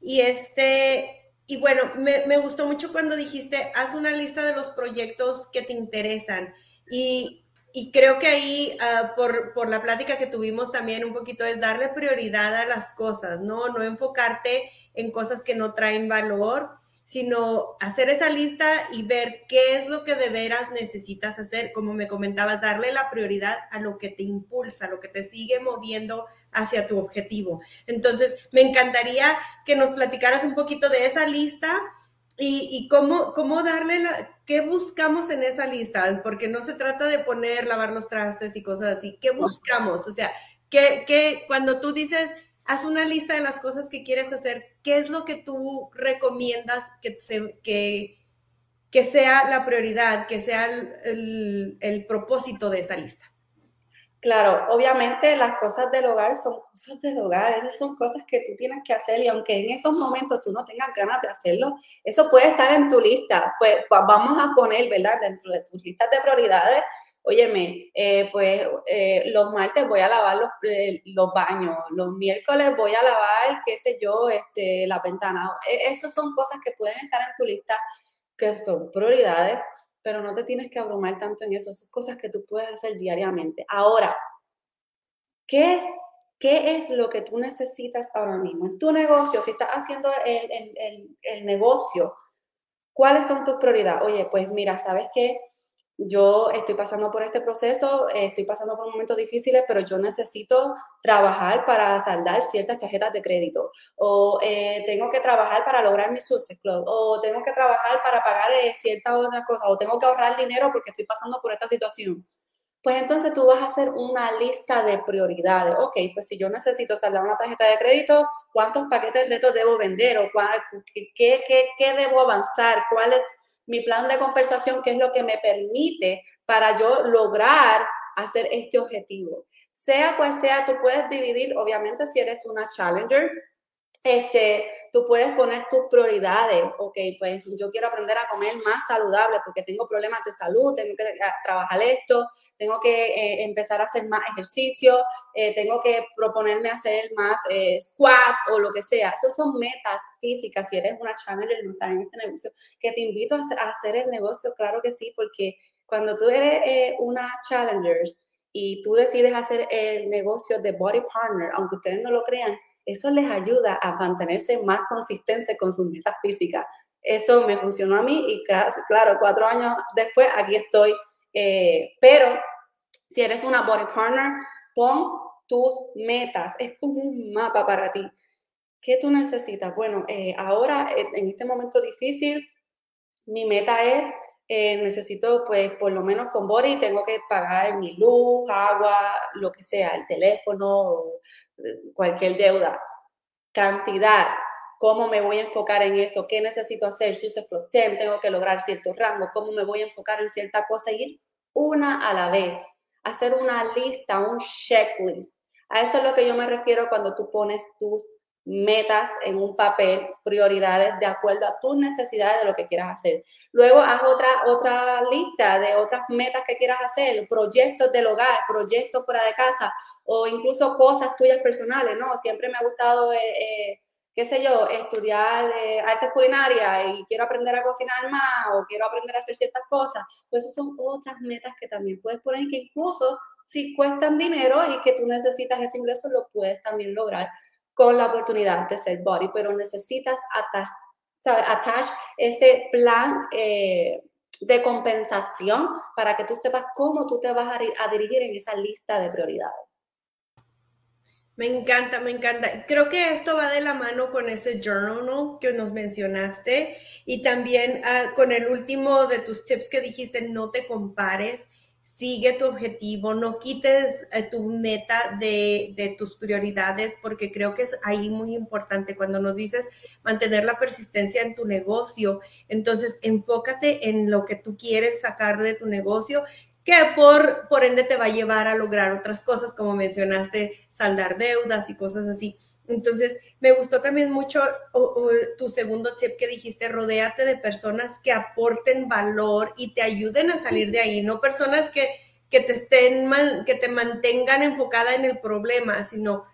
y este, y bueno, me, gustó mucho cuando dijiste, haz una lista de los proyectos que te interesan. Y, creo que ahí, ah, por, por, la plática que tuvimos también un poquito, es darle prioridad a las cosas, ¿no? No enfocarte en cosas que no traen valor, sino hacer esa lista y ver qué es lo que de veras necesitas hacer. Como me comentabas, darle la prioridad a lo que te impulsa, lo que te sigue moviendo hacia tu objetivo. Entonces, me encantaría que nos platicaras un poquito de esa lista y, cómo, cómo darle la, qué buscamos en esa lista, porque no se trata de poner, lavar los trastes y cosas así, ¿qué buscamos? O sea, que, cuando tú dices, haz una lista de las cosas que quieres hacer, ¿qué es lo que tú recomiendas que, que, que sea la prioridad, que sea el, el propósito de esa lista? Claro, obviamente las cosas del hogar son cosas del hogar, esas son cosas que tú tienes que hacer y aunque en esos momentos tú no tengas ganas de hacerlo, eso puede estar en tu lista. Pues, pues vamos a poner, ¿verdad? Dentro de tus listas de prioridades, óyeme, eh, pues eh, los martes voy a lavar los, eh, los, baños, los miércoles voy a lavar, qué sé yo, este, la ventana. E, esas son cosas que pueden estar en tu lista que son prioridades pero no te tienes que abrumar tanto en eso. Son cosas que tú puedes hacer diariamente. Ahora, ¿qué es, qué es lo que tú necesitas ahora mismo? En tu negocio, si estás haciendo el, el, el negocio, ¿cuáles son tus prioridades? Oye, pues mira, ¿sabes qué? Yo estoy pasando por este proceso, estoy pasando por momentos difíciles, pero yo necesito trabajar para saldar ciertas tarjetas de crédito, o eh, tengo que trabajar para lograr mi Success Club, o tengo que trabajar para pagar eh, cierta otra cosa, o tengo que ahorrar dinero porque estoy pasando por esta situación. Pues entonces tú vas a hacer una lista de prioridades. Ok, pues si yo necesito saldar una tarjeta de crédito, ¿cuántos paquetes de retos debo vender? ¿O qué, qué, qué debo avanzar? ¿Cuál es mi plan de compensación, que es lo que me permite para yo lograr hacer este objetivo. Sea cual sea, tú puedes dividir, obviamente si eres una challenger, este, tú puedes poner tus prioridades, ok, pues yo quiero aprender a comer más saludable porque tengo problemas de salud, tengo que eh, trabajar esto, tengo que eh, empezar a hacer más ejercicio, eh, tengo que proponerme hacer más squats o lo que sea. Esas son metas físicas. Si eres una challenger y no estás en este negocio, que te invito a hacer el negocio, claro que sí, porque cuando tú eres una challenger y tú decides hacer el negocio de body partner, aunque ustedes no lo crean, eso les ayuda a mantenerse más consistentes con sus metas físicas. Eso me funcionó a mí y claro, cuatro años después aquí estoy. Eh, pero si eres una body partner, pon tus metas. Es como un mapa para ti. ¿Qué tú necesitas? Bueno, eh, ahora en este momento difícil, mi meta es eh, necesito, pues, por lo menos con Body, tengo que pagar mi luz, agua, lo que sea, el teléfono, cualquier deuda. Cantidad, cómo me voy a enfocar en eso, qué necesito hacer, si uso tengo que lograr cierto rango, cómo me voy a enfocar en cierta cosa, ir una a la vez, hacer una lista, un checklist. A eso es lo que yo me refiero cuando tú pones tus metas en un papel, prioridades de acuerdo a tus necesidades de lo que quieras hacer. Luego haz otra, otra lista de otras metas que quieras hacer, proyectos del hogar, proyectos fuera de casa o incluso cosas tuyas personales, ¿no? Siempre me ha gustado, eh, eh, qué sé yo, estudiar eh, artes culinarias y quiero aprender a cocinar más o quiero aprender a hacer ciertas cosas. Pues esas son otras metas que también puedes poner que incluso si cuestan dinero y que tú necesitas ese ingreso, lo puedes también lograr con la oportunidad de ser body, pero necesitas attach, ese plan eh, de compensación para que tú sepas cómo tú te vas a, dirigir en esa lista de prioridades. Me encanta, me encanta. Creo que esto va de la mano con ese journal que nos mencionaste y también ah, con el último de tus tips que dijiste, no te compares sigue tu objetivo, no quites eh, tu meta de, tus prioridades, porque creo que es ahí muy importante cuando nos dices mantener la persistencia en tu negocio. Entonces, enfócate en lo que tú quieres sacar de tu negocio que por, por ende te va a llevar a lograr otras cosas, como mencionaste, saldar deudas y cosas así. Entonces, me gustó también mucho tu segundo tip que dijiste, rodéate de personas que aporten valor y te ayuden a salir de ahí, no personas que, que te estén, que te mantengan enfocada en el problema, sino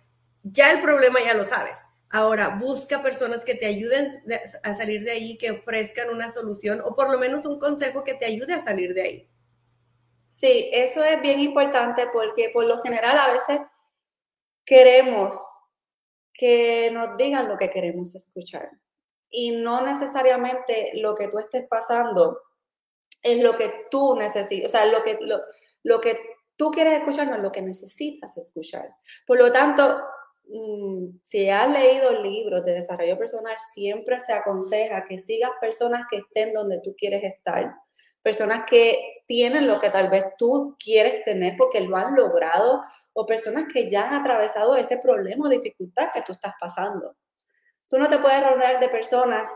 ya el problema ya lo sabes. Ahora, busca personas que te ayuden a salir de ahí, que ofrezcan una solución o por lo menos un consejo que te ayude a salir de ahí. Sí, eso es bien importante porque por lo general a veces queremos que nos digan lo que queremos escuchar. Y no necesariamente lo que tú estés pasando es lo que tú necesitas, o sea, lo que, lo, lo que tú quieres escuchar no es lo que necesitas escuchar. Por lo tanto, mm, si has leído libros de desarrollo personal, siempre se aconseja que sigas personas que estén donde tú quieres estar, personas que tienen lo que tal vez tú quieres tener porque lo han logrado o personas que ya han atravesado ese problema o dificultad que tú estás pasando. Tú no te puedes rodear de personas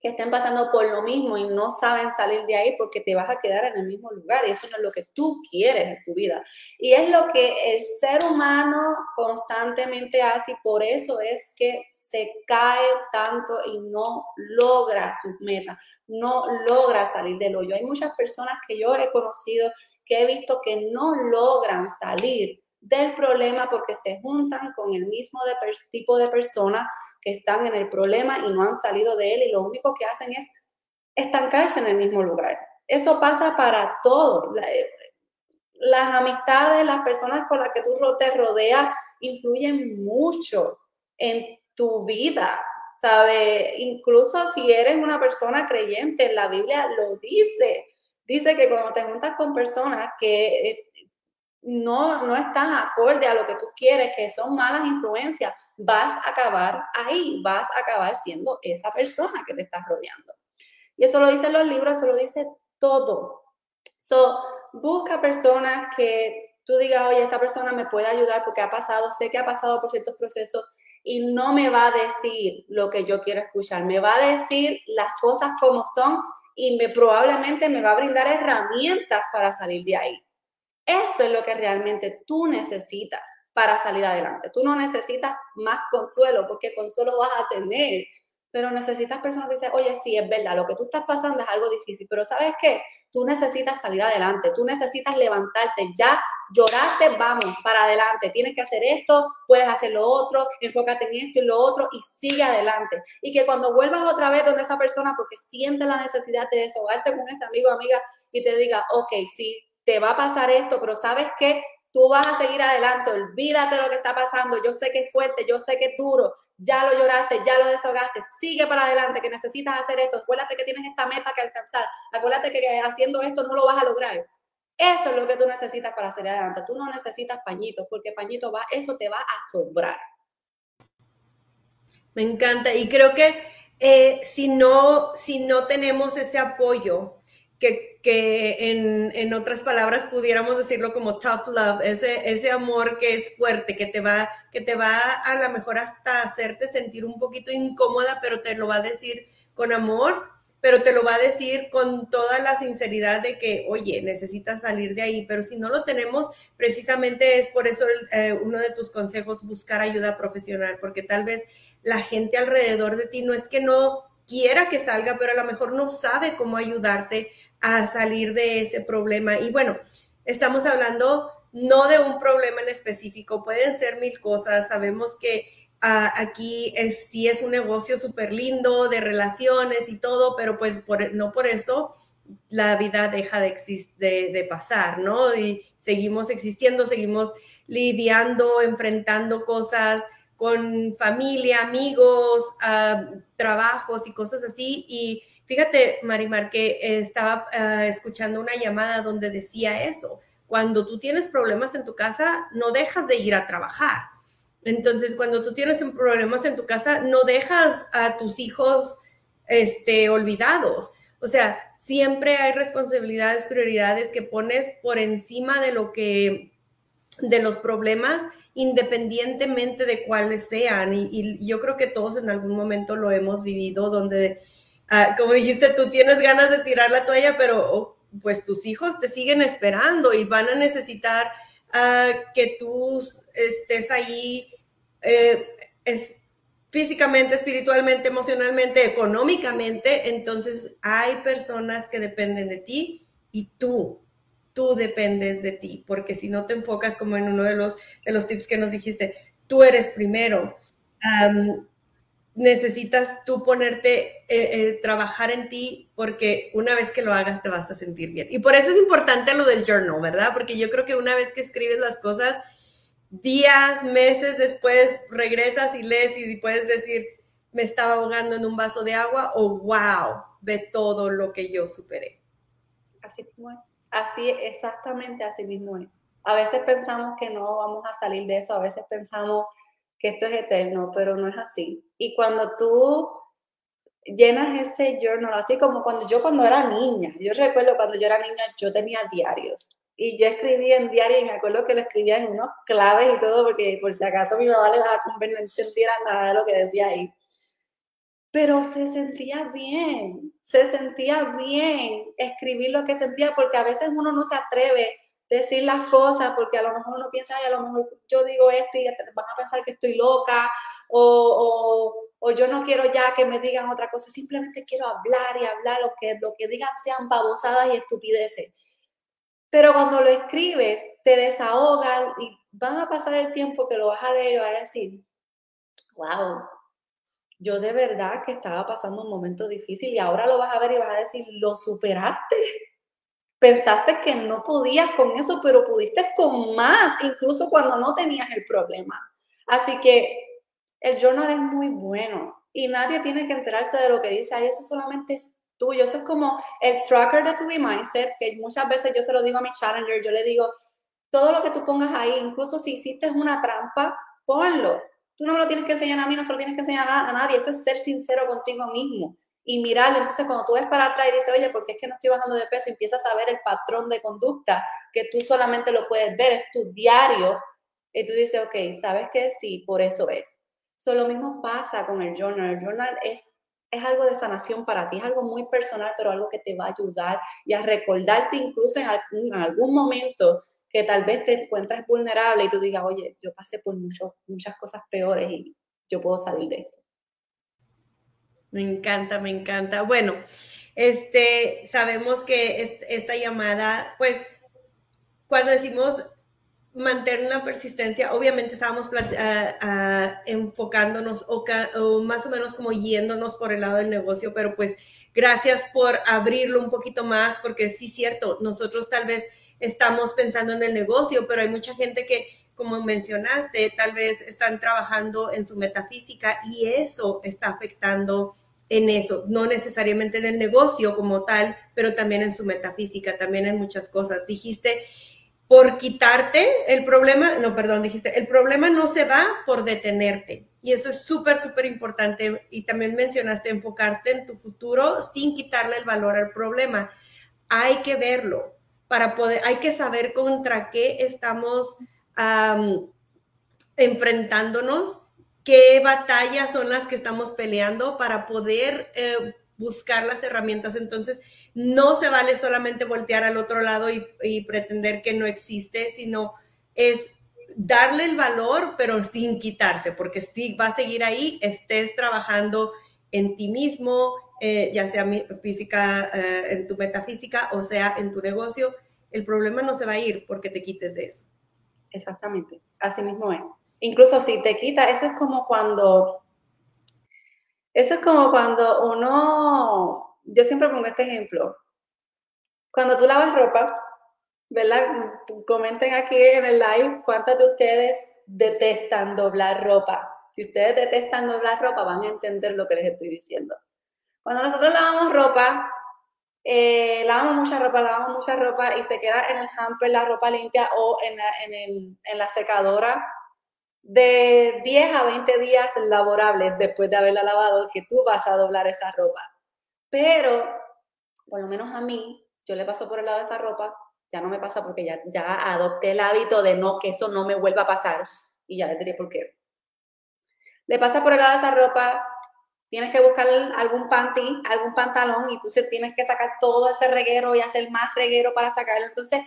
que estén pasando por lo mismo y no saben salir de ahí porque te vas a quedar en el mismo lugar y eso no es lo que tú quieres en tu vida. Y es lo que el ser humano constantemente hace y por eso es que se cae tanto y no logra sus metas, no logra salir del hoyo. Hay muchas personas que yo he conocido que he visto que no logran salir del problema porque se juntan con el mismo tipo de personas que están en el problema y no han salido de él y lo único que hacen es estancarse en el mismo lugar. Eso pasa para todo. Eh, las amistades, las personas con las que tú te rodeas influyen mucho en tu vida, ¿sabe? Incluso si eres una persona creyente, la Biblia lo dice. Dice que cuando te juntas con personas que eh, no, no están acorde a lo que tú quieres, que son malas influencias, vas a acabar ahí, vas a acabar siendo esa persona que te estás rodeando. Y eso lo dicen los libros, eso lo dice todo. So, busca personas que tú digas, oye, esta persona me puede ayudar porque ha pasado, sé que ha pasado por ciertos procesos y no me va a decir lo que yo quiero escuchar, me va a decir las cosas como son y me probablemente me va a brindar herramientas para salir de ahí. Eso es lo que realmente tú necesitas para salir adelante. Tú no necesitas más consuelo, porque consuelo vas a tener, pero necesitas personas que dicen, oye, sí, es verdad, lo que tú estás pasando es algo difícil, pero ¿sabes qué? Tú necesitas salir adelante, tú necesitas levantarte, ya lloraste, vamos, para adelante, tienes que hacer esto, puedes hacer lo otro, enfócate en esto y lo otro y sigue adelante. Y que cuando vuelvas otra vez donde esa persona, porque siente la necesidad de desahogarte con ese amigo o amiga y te diga, ok, sí, te va a pasar esto, pero sabes que tú vas a seguir adelante, olvídate lo que está pasando, yo sé que es fuerte, yo sé que es duro, ya lo lloraste, ya lo desahogaste, sigue para adelante, que necesitas hacer esto, acuérdate que tienes esta meta que alcanzar, acuérdate que haciendo esto no lo vas a lograr. Eso es lo que tú necesitas para salir adelante. Tú no necesitas pañitos, porque pañito va, eso te va a sobrar. Me encanta. Y creo que eh, si, no, si no tenemos ese apoyo, que, que en, en, otras palabras pudiéramos decirlo como tough love, ese, ese amor que es fuerte, que te va, que te va a lo mejor hasta hacerte sentir un poquito incómoda, pero te lo va a decir con amor, pero te lo va a decir con toda la sinceridad de que, oye, necesitas salir de ahí, pero si no lo tenemos, precisamente es por eso eh, uno de tus consejos, buscar ayuda profesional, porque tal vez la gente alrededor de ti no es que no quiera que salga, pero a lo mejor no sabe cómo ayudarte a salir de ese problema. Y bueno, estamos hablando no de un problema en específico, pueden ser mil cosas. Sabemos que ah, aquí es, sí es un negocio súper lindo de relaciones y todo, pero pues por, no por eso la vida deja de, de, de pasar, ¿no? Y seguimos existiendo, seguimos lidiando, enfrentando cosas con familia, amigos, ah, trabajos y cosas así. Y Fíjate, Marimar, que estaba ah, escuchando una llamada donde decía eso. Cuando tú tienes problemas en tu casa, no dejas de ir a trabajar. Entonces, cuando tú tienes problemas en tu casa, no dejas a tus hijos este, olvidados. O sea, siempre hay responsabilidades, prioridades que pones por encima de lo que, de los problemas, independientemente de cuáles sean. Y, y yo creo que todos en algún momento lo hemos vivido, donde Ah, como dijiste, tú tienes ganas de tirar la toalla, pero pues tus hijos te siguen esperando y van a necesitar ah, que tú estés ahí eh, físicamente, espiritualmente, emocionalmente, económicamente. Entonces hay personas que dependen de ti y tú, tú dependes de ti, porque si no te enfocas como en uno de los, de los tips que nos dijiste, tú eres primero necesitas tú ponerte, eh, eh, trabajar en ti, porque una vez que lo hagas te vas a sentir bien. Y por eso es importante lo del journal, ¿verdad? Porque yo creo que una vez que escribes las cosas, días, meses después regresas y lees y puedes decir, me estaba ahogando en un vaso de agua o wow, ve todo lo que yo superé. Así mismo es. Así, exactamente así mismo es. A veces pensamos que no vamos a salir de eso, a veces pensamos que esto es eterno, pero no es así. Y cuando tú llenas ese journal, así como cuando yo cuando era niña, yo recuerdo cuando yo era niña, yo tenía diarios. Y yo escribía en diario y me acuerdo que lo escribía en unos claves y todo, porque por si acaso mi mamá le daba no entendiera nada de lo que decía ahí. Pero se sentía bien, se sentía bien escribir lo que sentía, porque a veces uno no se atreve decir las cosas porque a lo mejor uno piensa, ay, a lo mejor yo digo esto y van a pensar que estoy loca o, o, yo no quiero ya que me digan otra cosa, simplemente quiero hablar y hablar, lo que, lo que digan sean babosadas y estupideces. Pero cuando lo escribes, te desahogan y van a pasar el tiempo que lo vas a leer y vas a decir, wow, yo de verdad que estaba pasando un momento difícil y ahora lo vas a ver y vas a decir, lo superaste pensaste que no podías con eso, pero pudiste con más, incluso cuando no tenías el problema. Así que el journal es muy bueno y nadie tiene que enterarse de lo que dice ahí, eso solamente es tuyo. Eso es como el tracker de tu mindset, que muchas veces yo se lo digo a mi challenger, yo le digo, todo lo que tú pongas ahí, incluso si hiciste una trampa, ponlo. Tú no me lo tienes que enseñar a mí, no se lo tienes que enseñar a nadie, eso es ser sincero contigo mismo y mirarlo. Entonces, cuando tú ves para atrás y dices, oye, ¿por qué es que no estoy bajando de peso? empiezas a ver el patrón de conducta que tú solamente lo puedes ver, es tu diario. Y tú dices, ok, ¿sabes qué? Sí, por eso es. So, lo mismo pasa con el journal. El journal es, es algo de sanación para ti, es algo muy personal, pero algo que te va a ayudar y a recordarte incluso en algún, en algún momento que tal vez te encuentres vulnerable y tú digas, oye, yo pasé por mucho, muchas cosas peores y yo puedo salir de esto. Me encanta, me encanta. Bueno, este, sabemos que esta llamada, pues, cuando decimos mantener una persistencia, obviamente estábamos enfocándonos o, o, más o menos como yéndonos por el lado del negocio, pero pues gracias por abrirlo un poquito más, porque sí es cierto, nosotros tal vez estamos pensando en el negocio, pero hay mucha gente que, como mencionaste, tal vez están trabajando en su metafísica y eso está afectando en eso, no necesariamente en el negocio como tal, pero también en su metafísica, también en muchas cosas. Dijiste, por quitarte el problema, no, perdón, dijiste, el problema no se va por detenerte. Y eso es súper, súper importante. Y también mencionaste enfocarte en tu futuro sin quitarle el valor al problema. Hay que verlo para poder, hay que saber contra qué estamos enfrentándonos qué batallas son las que estamos peleando para poder eh, buscar las herramientas. Entonces, no se vale solamente voltear al otro lado y, pretender que no existe, sino es darle el valor, pero sin quitarse, porque si va a seguir ahí, estés trabajando en ti mismo, eh, ya sea física, eh, en tu metafísica o sea en tu negocio, el problema no se va a ir porque te quites de eso. Exactamente, así mismo es. Incluso si te quita, eso es como cuando, eso es como cuando uno, yo siempre pongo este ejemplo, cuando tú lavas ropa, ¿verdad? Comenten aquí en el live cuántas de ustedes detestan doblar ropa. Si ustedes detestan doblar ropa, van a entender lo que les estoy diciendo. Cuando nosotros lavamos ropa, eh, lavamos mucha ropa, lavamos mucha ropa y se queda en el hamper la ropa limpia o en la secadora de 10 a 20 días laborables después de haberla lavado que tú vas a doblar esa ropa. Pero, por lo menos a mí, yo le paso por el lado de esa ropa, ya no me pasa porque ya, ya adopté el hábito de no, que eso no me vuelva a pasar. Y ya les diré por qué. Le pasa por el lado de esa ropa, tienes que buscar algún panty, algún pantalón y tú tienes que sacar todo ese reguero y hacer más reguero para sacarlo. Entonces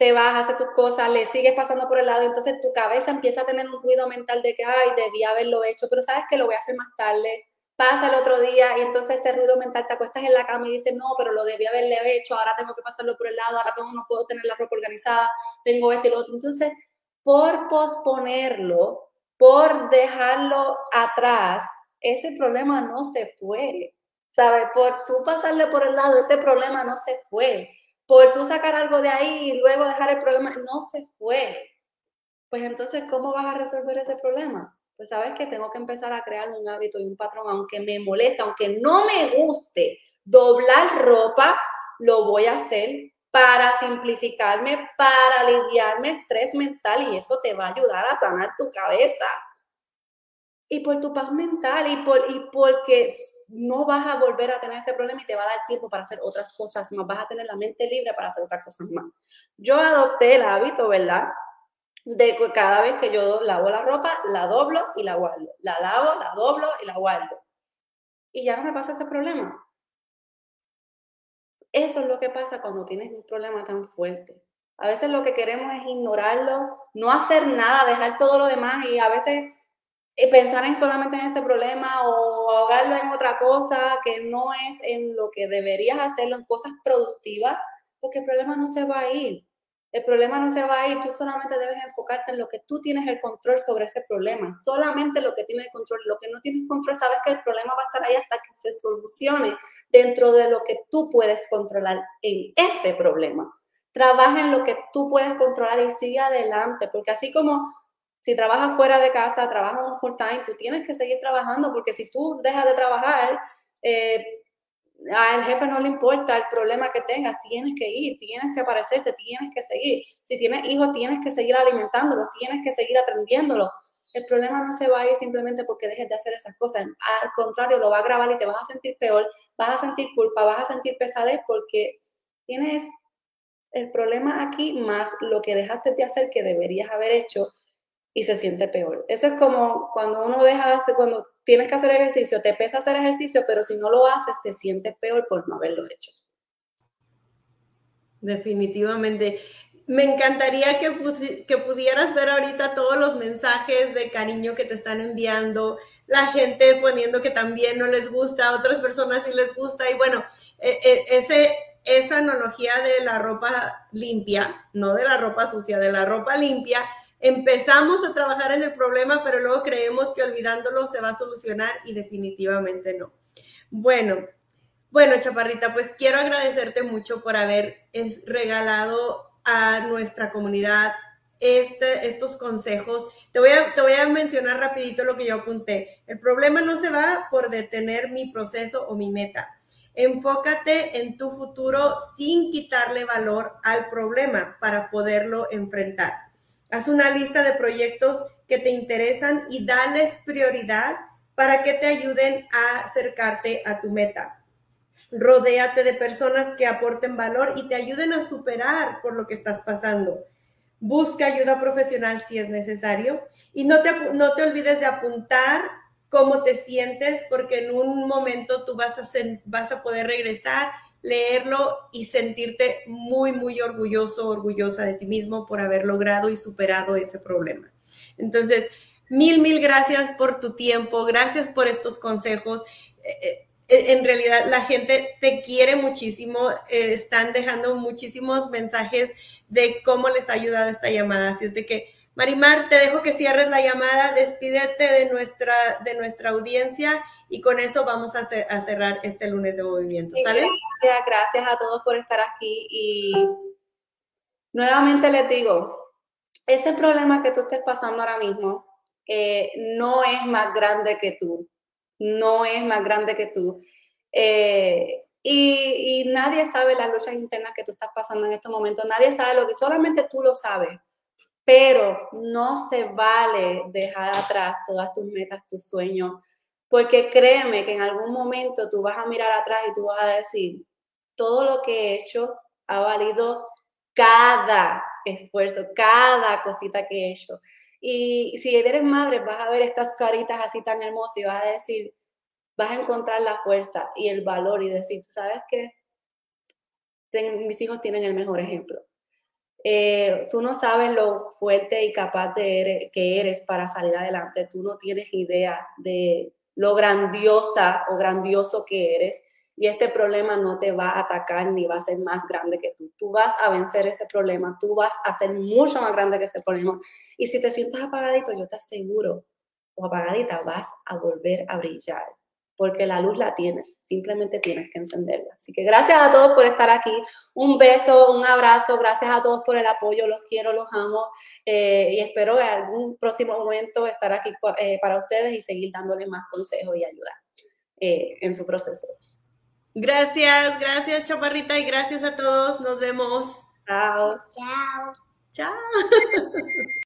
te vas, haces tus cosas, le sigues pasando por el lado, entonces tu cabeza empieza a tener un ruido mental de que, ay, debí haberlo hecho, pero sabes que lo voy a hacer más tarde. Pasa el otro día y entonces ese ruido mental te acuestas en la cama y dices, no, pero lo debí haberle hecho, ahora tengo que pasarlo por el lado, ahora tengo, no puedo tener la ropa organizada, tengo esto y lo otro. Entonces, por posponerlo, por dejarlo atrás, ese problema no se fue. ¿Sabes? Por tú pasarle por el lado, ese problema no se fue. Por tú sacar algo de ahí y luego dejar el problema, no se fue. Pues entonces, ¿cómo vas a resolver ese problema? Pues sabes que tengo que empezar a crear un hábito y un patrón, aunque me moleste, aunque no me guste doblar ropa, lo voy a hacer para simplificarme, para aliviarme estrés mental y eso te va a ayudar a sanar tu cabeza. Y por tu paz mental y, por, y porque no vas a volver a tener ese problema y te va a dar tiempo para hacer otras cosas más, vas a tener la mente libre para hacer otras cosas más. Yo adopté el hábito, ¿verdad? De cada vez que yo lavo la ropa, la doblo y la guardo. La lavo, la doblo y la guardo. Y ya no me pasa ese problema. Eso es lo que pasa cuando tienes un problema tan fuerte. A veces lo que queremos es ignorarlo, no hacer nada, dejar todo lo demás y a veces pensar en solamente en ese problema o ahogarlo en otra cosa que no es en lo que deberías hacerlo, en cosas productivas, porque el problema no se va a ir. El problema no se va a ir, tú solamente debes enfocarte en lo que tú tienes el control sobre ese problema, solamente lo que tienes el control, lo que no tienes control, sabes que el problema va a estar ahí hasta que se solucione dentro de lo que tú puedes controlar en ese problema. Trabaja en lo que tú puedes controlar y sigue adelante, porque así como si trabajas fuera de casa, trabajas full time, tú tienes que seguir trabajando, porque si tú dejas de trabajar, eh, al jefe no le importa el problema que tengas, tienes que ir, tienes que aparecerte, tienes que seguir. Si tienes hijos, tienes que seguir alimentándolos, tienes que seguir atendiéndolos. El problema no se va a ir simplemente porque dejes de hacer esas cosas. Al contrario, lo va a grabar y te vas a sentir peor, vas a sentir culpa, vas a sentir pesadez porque tienes el problema aquí más lo que dejaste de hacer que deberías haber hecho y se siente peor. Eso es como cuando uno deja de hacer, cuando tienes que hacer ejercicio, te pesa hacer ejercicio, pero si no lo haces, te sientes peor por no haberlo hecho. Definitivamente. Me encantaría que, que, pudieras ver ahorita todos los mensajes de cariño que te están enviando, la gente poniendo que también no les gusta, otras personas sí les gusta. Y bueno, e, e, ese, esa analogía de la ropa limpia, no de la ropa sucia, de la ropa limpia, empezamos a trabajar en el problema, pero luego creemos que olvidándolo se va a solucionar y definitivamente no. Bueno, bueno, Chaparrita, pues quiero agradecerte mucho por haber regalado a nuestra comunidad este, estos consejos. Te voy, a, te voy a mencionar rapidito lo que yo apunté. El problema no se va por detener mi proceso o mi meta. Enfócate en tu futuro sin quitarle valor al problema para poderlo enfrentar. Haz una lista de proyectos que te interesan y dales prioridad para que te ayuden a acercarte a tu meta. Rodéate de personas que aporten valor y te ayuden a superar por lo que estás pasando. Busca ayuda profesional si es necesario y no te, no te olvides de apuntar cómo te sientes porque en un momento tú vas a, vas a poder regresar leerlo y sentirte muy, muy orgulloso, orgullosa de ti mismo por haber logrado y superado ese problema. Entonces, mil, mil gracias por tu tiempo, gracias por estos consejos. Eh, eh, en realidad la gente te quiere muchísimo, eh, están dejando muchísimos mensajes de cómo les ha ayudado esta llamada. Así es de que, Marimar, te dejo que cierres la llamada, despídete de nuestra, de nuestra audiencia y con eso vamos a, cerrar este lunes de movimiento. ¿sale? gracias, gracias a todos por estar aquí y nuevamente les digo, ese problema que tú estés pasando ahora mismo eh, no es más grande que tú, no es más grande que tú. Eh, y, y, nadie sabe las luchas internas que tú estás pasando en estos momentos, nadie sabe lo que solamente tú lo sabes, pero no se vale dejar atrás todas tus metas, tus sueños, porque créeme que en algún momento tú vas a mirar atrás y tú vas a decir, todo lo que he hecho ha valido cada esfuerzo, cada cosita que he hecho. Y si eres madre, vas a ver estas caritas así tan hermosas y vas a decir, vas a encontrar la fuerza y el valor y decir, tú sabes que mis hijos tienen el mejor ejemplo. Eh, tú no sabes lo fuerte y capaz que eres para salir adelante. Tú no tienes idea de lo grandiosa o grandioso que eres. Y este problema no te va a atacar ni va a ser más grande que tú. Tú vas a vencer ese problema, tú vas a ser mucho más grande que ese problema. Y si te sientes apagadito, yo te aseguro, o apagadita, vas a volver a brillar porque la luz la tienes, simplemente tienes que encenderla. Así que gracias a todos por estar aquí, un beso, un abrazo, gracias a todos por el apoyo, los quiero, los amo eh, y espero en algún próximo momento estar aquí eh, para ustedes y seguir dándoles más consejos y ayuda eh, en su proceso. Gracias, gracias Chaparrita y gracias a todos, nos vemos. Chao. Chao. Chao. <laughs>